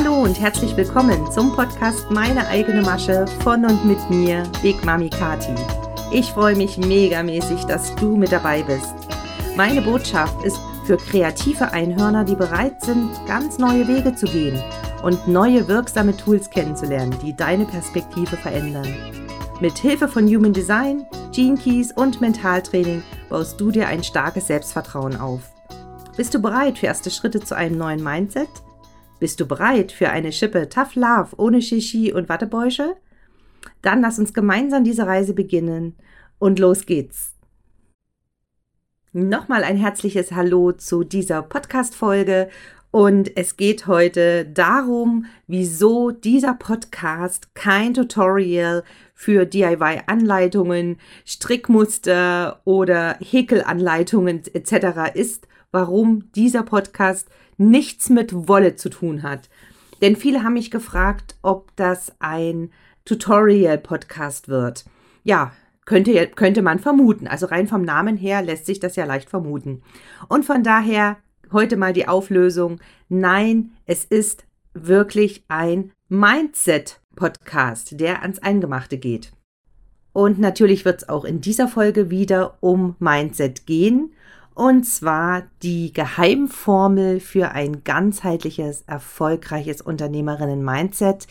Hallo und herzlich willkommen zum Podcast Meine eigene Masche von und mit mir, Big Mami Kati. Ich freue mich megamäßig, dass du mit dabei bist. Meine Botschaft ist für kreative Einhörner, die bereit sind, ganz neue Wege zu gehen und neue wirksame Tools kennenzulernen, die deine Perspektive verändern. Mit Hilfe von Human Design, Gene Keys und Mentaltraining baust du dir ein starkes Selbstvertrauen auf. Bist du bereit für erste Schritte zu einem neuen Mindset? Bist du bereit für eine Schippe Tough Love ohne Shishi und Wattebäusche? Dann lass uns gemeinsam diese Reise beginnen und los geht's. Nochmal ein herzliches Hallo zu dieser Podcast-Folge und es geht heute darum, wieso dieser Podcast kein Tutorial für DIY-Anleitungen, Strickmuster oder Häkelanleitungen etc. ist, warum dieser Podcast nichts mit Wolle zu tun hat. Denn viele haben mich gefragt, ob das ein Tutorial-Podcast wird. Ja, könnte, könnte man vermuten. Also rein vom Namen her lässt sich das ja leicht vermuten. Und von daher heute mal die Auflösung. Nein, es ist wirklich ein Mindset-Podcast, der ans Eingemachte geht. Und natürlich wird es auch in dieser Folge wieder um Mindset gehen. Und zwar die Geheimformel für ein ganzheitliches, erfolgreiches Unternehmerinnen-Mindset.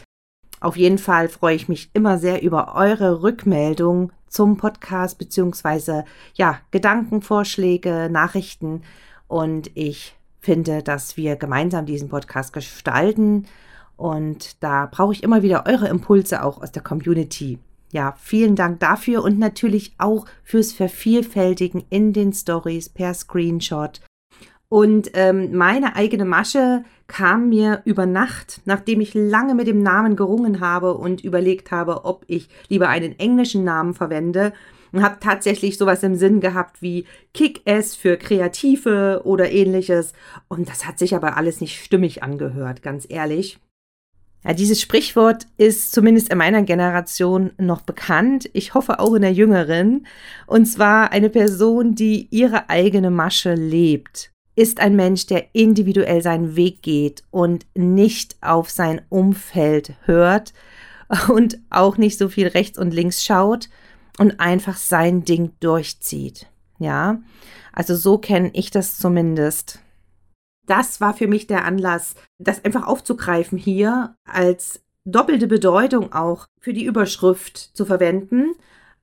Auf jeden Fall freue ich mich immer sehr über eure Rückmeldung zum Podcast beziehungsweise ja, Gedankenvorschläge, Nachrichten. Und ich finde, dass wir gemeinsam diesen Podcast gestalten. Und da brauche ich immer wieder eure Impulse auch aus der Community ja, vielen Dank dafür und natürlich auch fürs Vervielfältigen in den Stories per Screenshot. Und ähm, meine eigene Masche kam mir über Nacht, nachdem ich lange mit dem Namen gerungen habe und überlegt habe, ob ich lieber einen englischen Namen verwende. Und habe tatsächlich sowas im Sinn gehabt wie Kick-Ass für Kreative oder ähnliches. Und das hat sich aber alles nicht stimmig angehört, ganz ehrlich. Ja, dieses Sprichwort ist zumindest in meiner Generation noch bekannt. Ich hoffe auch in der jüngeren. Und zwar eine Person, die ihre eigene Masche lebt, ist ein Mensch, der individuell seinen Weg geht und nicht auf sein Umfeld hört und auch nicht so viel rechts und links schaut und einfach sein Ding durchzieht. Ja, also so kenne ich das zumindest das war für mich der Anlass, das einfach aufzugreifen hier als doppelte Bedeutung auch für die Überschrift zu verwenden,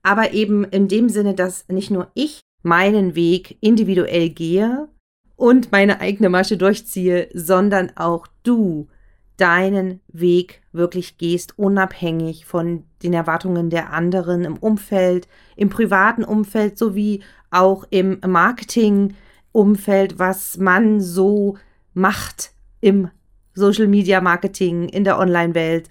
aber eben in dem Sinne, dass nicht nur ich meinen Weg individuell gehe und meine eigene Masche durchziehe, sondern auch du deinen Weg wirklich gehst, unabhängig von den Erwartungen der anderen im Umfeld, im privaten Umfeld sowie auch im Marketing, Umfeld, was man so macht im Social Media Marketing, in der Online-Welt,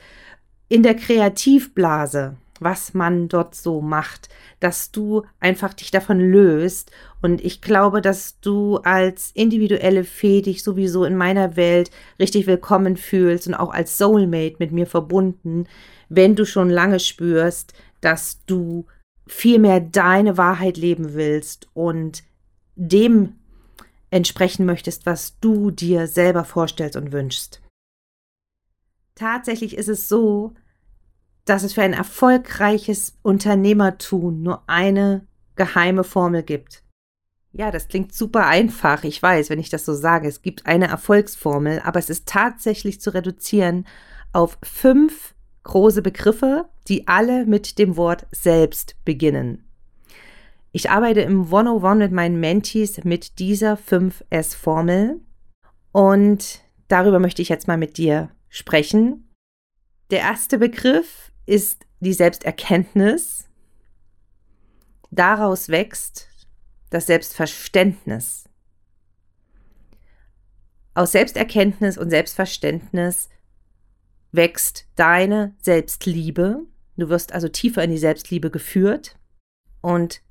in der Kreativblase, was man dort so macht, dass du einfach dich davon löst. Und ich glaube, dass du als individuelle Fee dich sowieso in meiner Welt richtig willkommen fühlst und auch als Soulmate mit mir verbunden, wenn du schon lange spürst, dass du viel mehr deine Wahrheit leben willst und dem entsprechen möchtest, was du dir selber vorstellst und wünschst. Tatsächlich ist es so, dass es für ein erfolgreiches Unternehmertun nur eine geheime Formel gibt. Ja, das klingt super einfach, ich weiß, wenn ich das so sage. Es gibt eine Erfolgsformel, aber es ist tatsächlich zu reduzieren auf fünf große Begriffe, die alle mit dem Wort selbst beginnen. Ich arbeite im 101 mit meinen Mentees mit dieser 5S-Formel und darüber möchte ich jetzt mal mit dir sprechen. Der erste Begriff ist die Selbsterkenntnis. Daraus wächst das Selbstverständnis. Aus Selbsterkenntnis und Selbstverständnis wächst deine Selbstliebe. Du wirst also tiefer in die Selbstliebe geführt und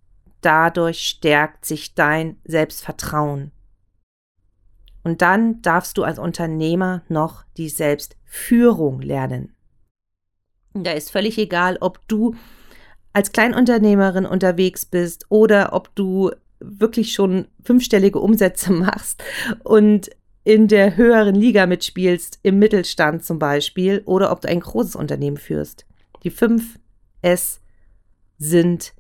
dadurch stärkt sich dein Selbstvertrauen. Und dann darfst du als Unternehmer noch die Selbstführung lernen. Da ist völlig egal, ob du als Kleinunternehmerin unterwegs bist oder ob du wirklich schon fünfstellige Umsätze machst und in der höheren Liga mitspielst, im Mittelstand zum Beispiel, oder ob du ein großes Unternehmen führst. Die fünf S sind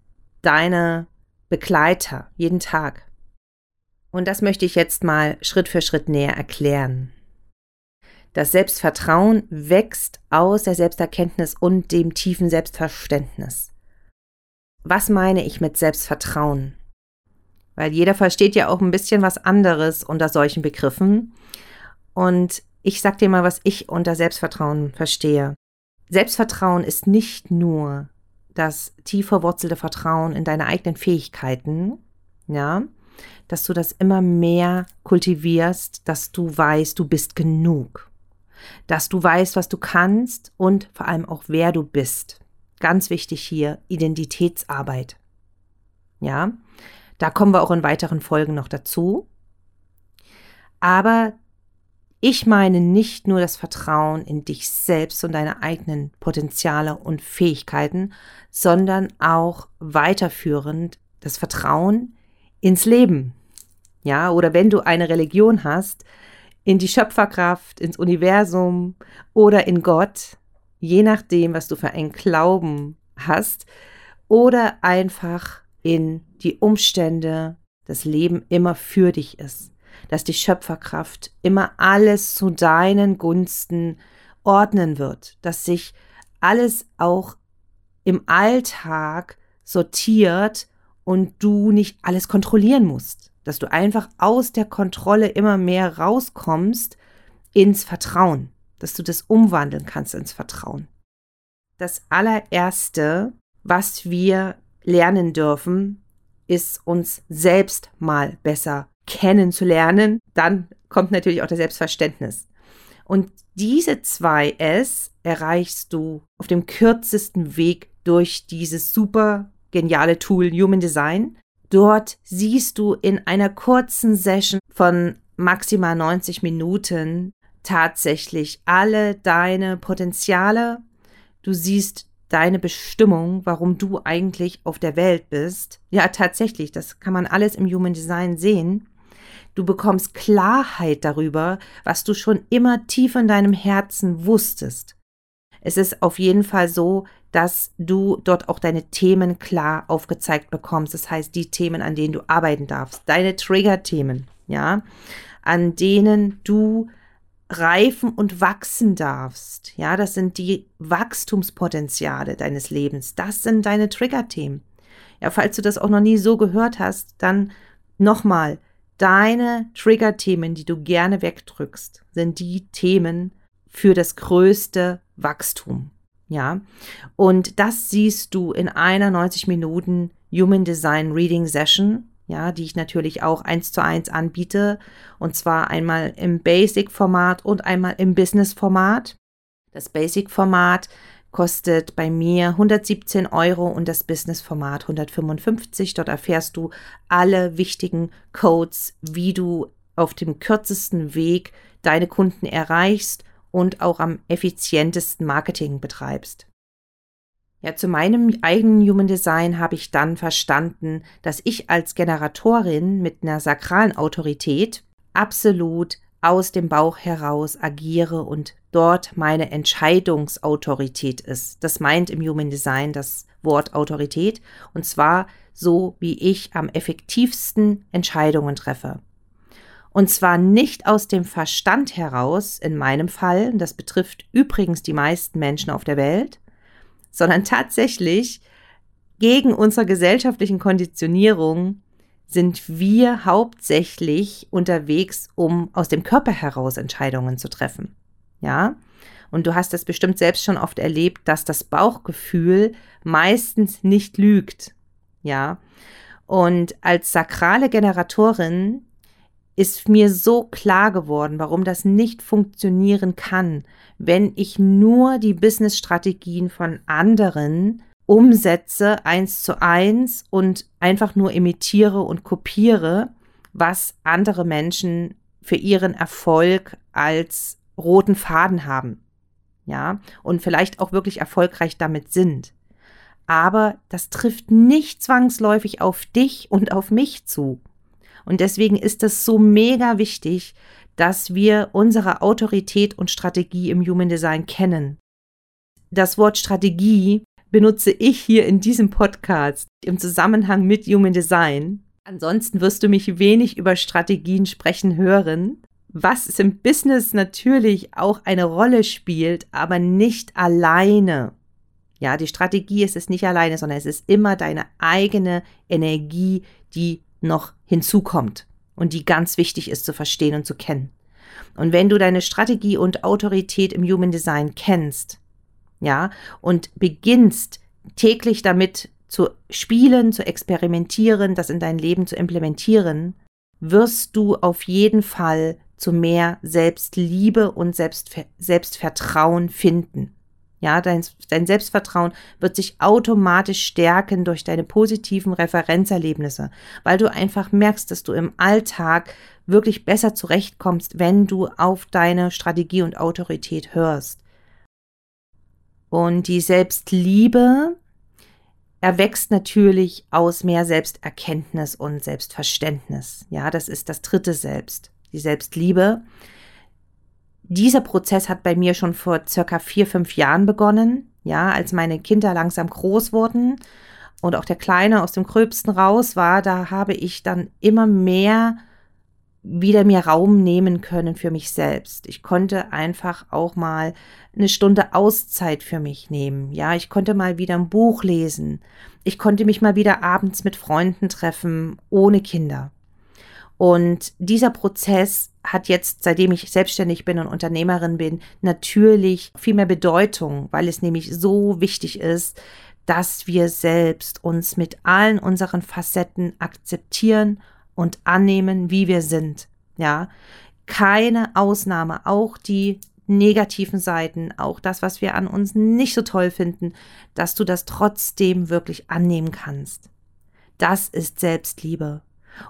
deine Begleiter jeden Tag. Und das möchte ich jetzt mal Schritt für Schritt näher erklären. Das Selbstvertrauen wächst aus der Selbsterkenntnis und dem tiefen Selbstverständnis. Was meine ich mit Selbstvertrauen? Weil jeder versteht ja auch ein bisschen was anderes unter solchen Begriffen. Und ich sag dir mal, was ich unter Selbstvertrauen verstehe. Selbstvertrauen ist nicht nur das tief verwurzelte Vertrauen in deine eigenen Fähigkeiten, ja, dass du das immer mehr kultivierst, dass du weißt, du bist genug, dass du weißt, was du kannst und vor allem auch, wer du bist. Ganz wichtig hier, Identitätsarbeit. Ja, da kommen wir auch in weiteren Folgen noch dazu. Aber ich meine nicht nur das Vertrauen in dich selbst und deine eigenen Potenziale und Fähigkeiten, sondern auch weiterführend das Vertrauen ins Leben. Ja, oder wenn du eine Religion hast, in die Schöpferkraft, ins Universum oder in Gott, je nachdem, was du für einen Glauben hast, oder einfach in die Umstände, das Leben immer für dich ist dass die Schöpferkraft immer alles zu deinen Gunsten ordnen wird, dass sich alles auch im Alltag sortiert und du nicht alles kontrollieren musst, dass du einfach aus der Kontrolle immer mehr rauskommst ins Vertrauen, dass du das umwandeln kannst ins Vertrauen. Das allererste, was wir lernen dürfen, ist uns selbst mal besser kennenzulernen, dann kommt natürlich auch das Selbstverständnis. Und diese zwei S erreichst du auf dem kürzesten Weg durch dieses super geniale Tool Human Design. Dort siehst du in einer kurzen Session von maximal 90 Minuten tatsächlich alle deine Potenziale. Du siehst deine Bestimmung, warum du eigentlich auf der Welt bist. Ja, tatsächlich, das kann man alles im Human Design sehen. Du bekommst Klarheit darüber, was du schon immer tief in deinem Herzen wusstest. Es ist auf jeden Fall so, dass du dort auch deine Themen klar aufgezeigt bekommst. Das heißt, die Themen, an denen du arbeiten darfst, deine Trigger-Themen, ja, an denen du reifen und wachsen darfst. Ja, das sind die Wachstumspotenziale deines Lebens. Das sind deine Trigger-Themen. Ja, falls du das auch noch nie so gehört hast, dann nochmal, deine Trigger-Themen, die du gerne wegdrückst, sind die Themen für das größte Wachstum. Ja, und das siehst du in einer 90 Minuten Human Design Reading Session, ja, die ich natürlich auch eins zu eins anbiete, und zwar einmal im Basic-Format und einmal im Business-Format. Das Basic-Format kostet bei mir 117 Euro und das Business-Format 155. Dort erfährst du alle wichtigen Codes, wie du auf dem kürzesten Weg deine Kunden erreichst und auch am effizientesten Marketing betreibst. Ja, zu meinem eigenen Human Design habe ich dann verstanden, dass ich als Generatorin mit einer sakralen Autorität absolut aus dem Bauch heraus agiere und dort meine Entscheidungsautorität ist. Das meint im Human Design das Wort Autorität und zwar so, wie ich am effektivsten Entscheidungen treffe. Und zwar nicht aus dem Verstand heraus, in meinem Fall, das betrifft übrigens die meisten Menschen auf der Welt, sondern tatsächlich gegen unsere gesellschaftlichen Konditionierungen sind wir hauptsächlich unterwegs, um aus dem Körper heraus Entscheidungen zu treffen. Ja? Und du hast es bestimmt selbst schon oft erlebt, dass das Bauchgefühl meistens nicht lügt. Ja? Und als sakrale Generatorin ist mir so klar geworden, warum das nicht funktionieren kann, wenn ich nur die Businessstrategien von anderen umsetze eins zu eins und einfach nur imitiere und kopiere, was andere Menschen für ihren Erfolg als roten Faden haben. Ja, und vielleicht auch wirklich erfolgreich damit sind. Aber das trifft nicht zwangsläufig auf dich und auf mich zu. Und deswegen ist es so mega wichtig, dass wir unsere Autorität und Strategie im Human Design kennen. Das Wort Strategie benutze ich hier in diesem Podcast im Zusammenhang mit Human Design. Ansonsten wirst du mich wenig über Strategien sprechen hören, was es im Business natürlich auch eine Rolle spielt, aber nicht alleine. Ja, die Strategie ist es nicht alleine, sondern es ist immer deine eigene Energie, die noch hinzukommt und die ganz wichtig ist zu verstehen und zu kennen. Und wenn du deine Strategie und Autorität im Human Design kennst, ja, und beginnst täglich damit zu spielen, zu experimentieren, das in dein Leben zu implementieren, wirst du auf jeden Fall zu mehr Selbstliebe und Selbstver Selbstvertrauen finden. Ja, dein, dein Selbstvertrauen wird sich automatisch stärken durch deine positiven Referenzerlebnisse, weil du einfach merkst, dass du im Alltag wirklich besser zurechtkommst, wenn du auf deine Strategie und Autorität hörst. Und die Selbstliebe erwächst natürlich aus mehr Selbsterkenntnis und Selbstverständnis. Ja, das ist das dritte Selbst, die Selbstliebe dieser Prozess hat bei mir schon vor circa vier, fünf Jahren begonnen. Ja, als meine Kinder langsam groß wurden und auch der Kleine aus dem Gröbsten raus war, da habe ich dann immer mehr wieder mir Raum nehmen können für mich selbst. Ich konnte einfach auch mal eine Stunde Auszeit für mich nehmen. Ja, ich konnte mal wieder ein Buch lesen. Ich konnte mich mal wieder abends mit Freunden treffen, ohne Kinder. Und dieser Prozess hat jetzt, seitdem ich selbstständig bin und Unternehmerin bin, natürlich viel mehr Bedeutung, weil es nämlich so wichtig ist, dass wir selbst uns mit allen unseren Facetten akzeptieren und annehmen, wie wir sind. Ja, keine Ausnahme, auch die negativen Seiten, auch das, was wir an uns nicht so toll finden, dass du das trotzdem wirklich annehmen kannst. Das ist Selbstliebe.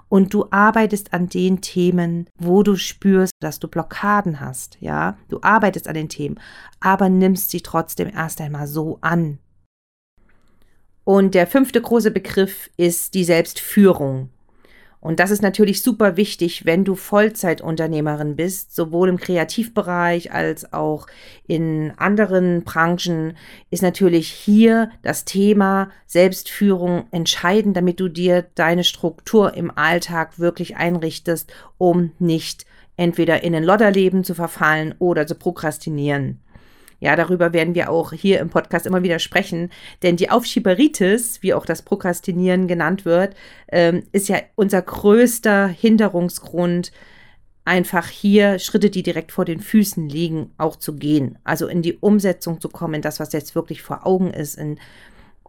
Und du arbeitest an den Themen, wo du spürst, dass du Blockaden hast, ja. Du arbeitest an den Themen, aber nimmst sie trotzdem erst einmal so an. Und der fünfte große Begriff ist die Selbstführung. Und das ist natürlich super wichtig, wenn du Vollzeitunternehmerin bist, sowohl im Kreativbereich als auch in anderen Branchen, ist natürlich hier das Thema Selbstführung entscheidend, damit du dir deine Struktur im Alltag wirklich einrichtest, um nicht entweder in ein Lodderleben zu verfallen oder zu prokrastinieren. Ja, darüber werden wir auch hier im Podcast immer wieder sprechen, denn die Aufschieberitis, wie auch das Prokrastinieren genannt wird, ähm, ist ja unser größter Hinderungsgrund, einfach hier Schritte, die direkt vor den Füßen liegen, auch zu gehen. Also in die Umsetzung zu kommen, das, was jetzt wirklich vor Augen ist, in,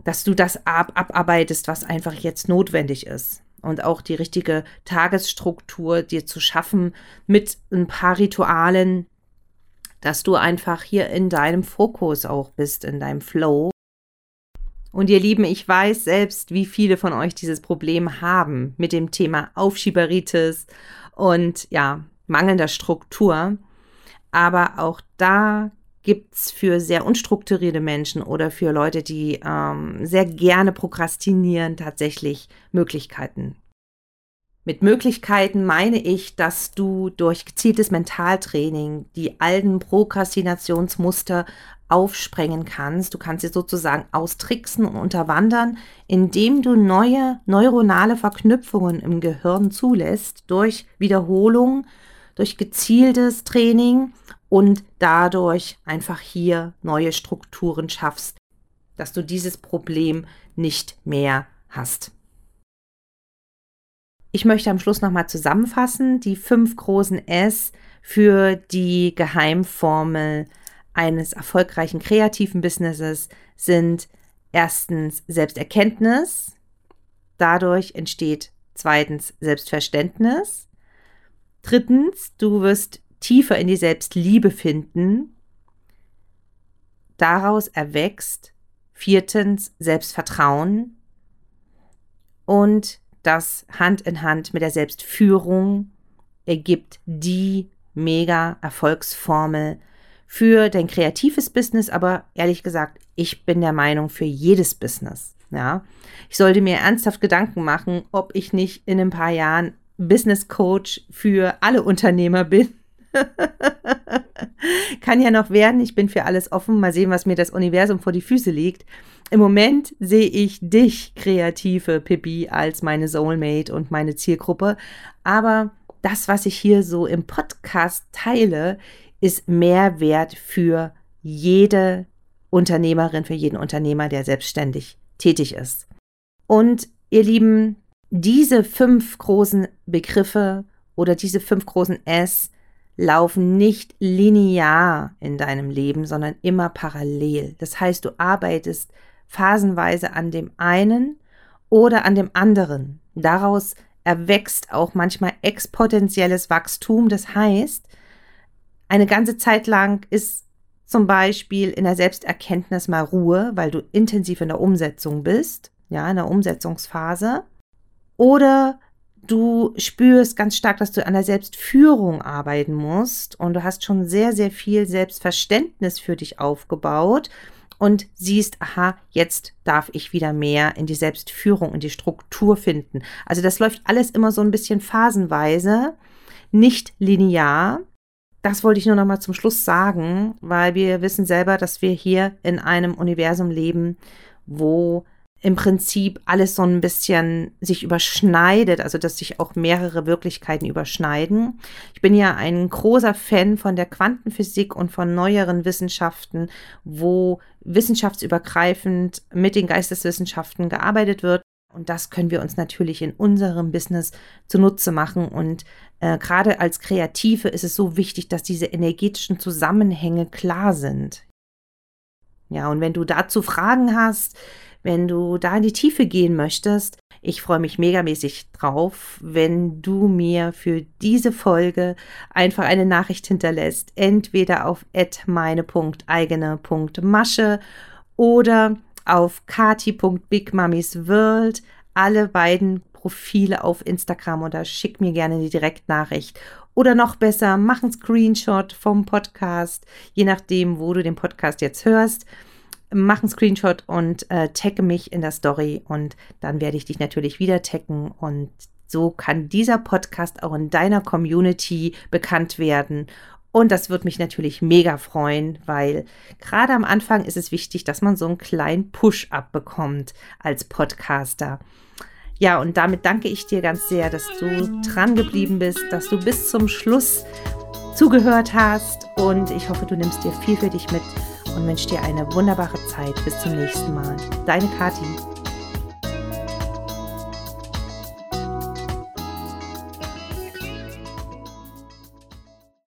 dass du das ab, abarbeitest, was einfach jetzt notwendig ist. Und auch die richtige Tagesstruktur dir zu schaffen mit ein paar Ritualen, dass du einfach hier in deinem Fokus auch bist, in deinem Flow. Und ihr Lieben, ich weiß selbst, wie viele von euch dieses Problem haben mit dem Thema Aufschieberitis und ja, mangelnder Struktur. Aber auch da gibt es für sehr unstrukturierte Menschen oder für Leute, die ähm, sehr gerne prokrastinieren, tatsächlich Möglichkeiten. Mit Möglichkeiten meine ich, dass du durch gezieltes Mentaltraining die alten Prokrastinationsmuster aufsprengen kannst. Du kannst sie sozusagen austricksen und unterwandern, indem du neue neuronale Verknüpfungen im Gehirn zulässt durch Wiederholung, durch gezieltes Training und dadurch einfach hier neue Strukturen schaffst, dass du dieses Problem nicht mehr hast. Ich möchte am Schluss nochmal zusammenfassen, die fünf großen S für die Geheimformel eines erfolgreichen kreativen Businesses sind erstens Selbsterkenntnis, dadurch entsteht zweitens Selbstverständnis, drittens du wirst tiefer in die Selbstliebe finden, daraus erwächst viertens Selbstvertrauen. Und das Hand in Hand mit der Selbstführung ergibt die mega Erfolgsformel für dein kreatives Business, aber ehrlich gesagt, ich bin der Meinung für jedes Business. Ja, ich sollte mir ernsthaft Gedanken machen, ob ich nicht in ein paar Jahren Business Coach für alle Unternehmer bin, Kann ja noch werden. Ich bin für alles offen. Mal sehen, was mir das Universum vor die Füße legt. Im Moment sehe ich dich, kreative Pippi, als meine Soulmate und meine Zielgruppe. Aber das, was ich hier so im Podcast teile, ist Mehrwert für jede Unternehmerin, für jeden Unternehmer, der selbstständig tätig ist. Und ihr Lieben, diese fünf großen Begriffe oder diese fünf großen S laufen nicht linear in deinem Leben, sondern immer parallel. Das heißt, du arbeitest phasenweise an dem einen oder an dem anderen. Daraus erwächst auch manchmal exponentielles Wachstum. Das heißt, eine ganze Zeit lang ist zum Beispiel in der Selbsterkenntnis mal Ruhe, weil du intensiv in der Umsetzung bist, ja, in der Umsetzungsphase. Oder du spürst ganz stark, dass du an der Selbstführung arbeiten musst und du hast schon sehr, sehr viel Selbstverständnis für dich aufgebaut und siehst, aha, jetzt darf ich wieder mehr in die Selbstführung, in die Struktur finden. Also das läuft alles immer so ein bisschen phasenweise, nicht linear. Das wollte ich nur noch mal zum Schluss sagen, weil wir wissen selber, dass wir hier in einem Universum leben, wo im Prinzip alles so ein bisschen sich überschneidet, also dass sich auch mehrere Wirklichkeiten überschneiden. Ich bin ja ein großer Fan von der Quantenphysik und von neueren Wissenschaften, wo wissenschaftsübergreifend mit den Geisteswissenschaften gearbeitet wird. Und das können wir uns natürlich in unserem Business zunutze machen. Und äh, gerade als Kreative ist es so wichtig, dass diese energetischen Zusammenhänge klar sind. Ja, und wenn du dazu Fragen hast, wenn du da in die Tiefe gehen möchtest. Ich freue mich megamäßig drauf, wenn du mir für diese Folge einfach eine Nachricht hinterlässt, entweder auf meine.eigene.masche oder auf kati.bigmummiesworld. Alle beiden Profile auf Instagram oder schick mir gerne eine Direktnachricht. Oder noch besser, mach einen Screenshot vom Podcast, je nachdem, wo du den Podcast jetzt hörst mach einen Screenshot und äh, tagge mich in der Story und dann werde ich dich natürlich wieder taggen und so kann dieser Podcast auch in deiner Community bekannt werden. Und das wird mich natürlich mega freuen, weil gerade am Anfang ist es wichtig, dass man so einen kleinen Push-up bekommt als Podcaster. Ja, und damit danke ich dir ganz sehr, dass du dran geblieben bist, dass du bis zum Schluss zugehört hast und ich hoffe, du nimmst dir viel für dich mit und wünsche dir eine wunderbare Zeit. Bis zum nächsten Mal. Deine Kathi.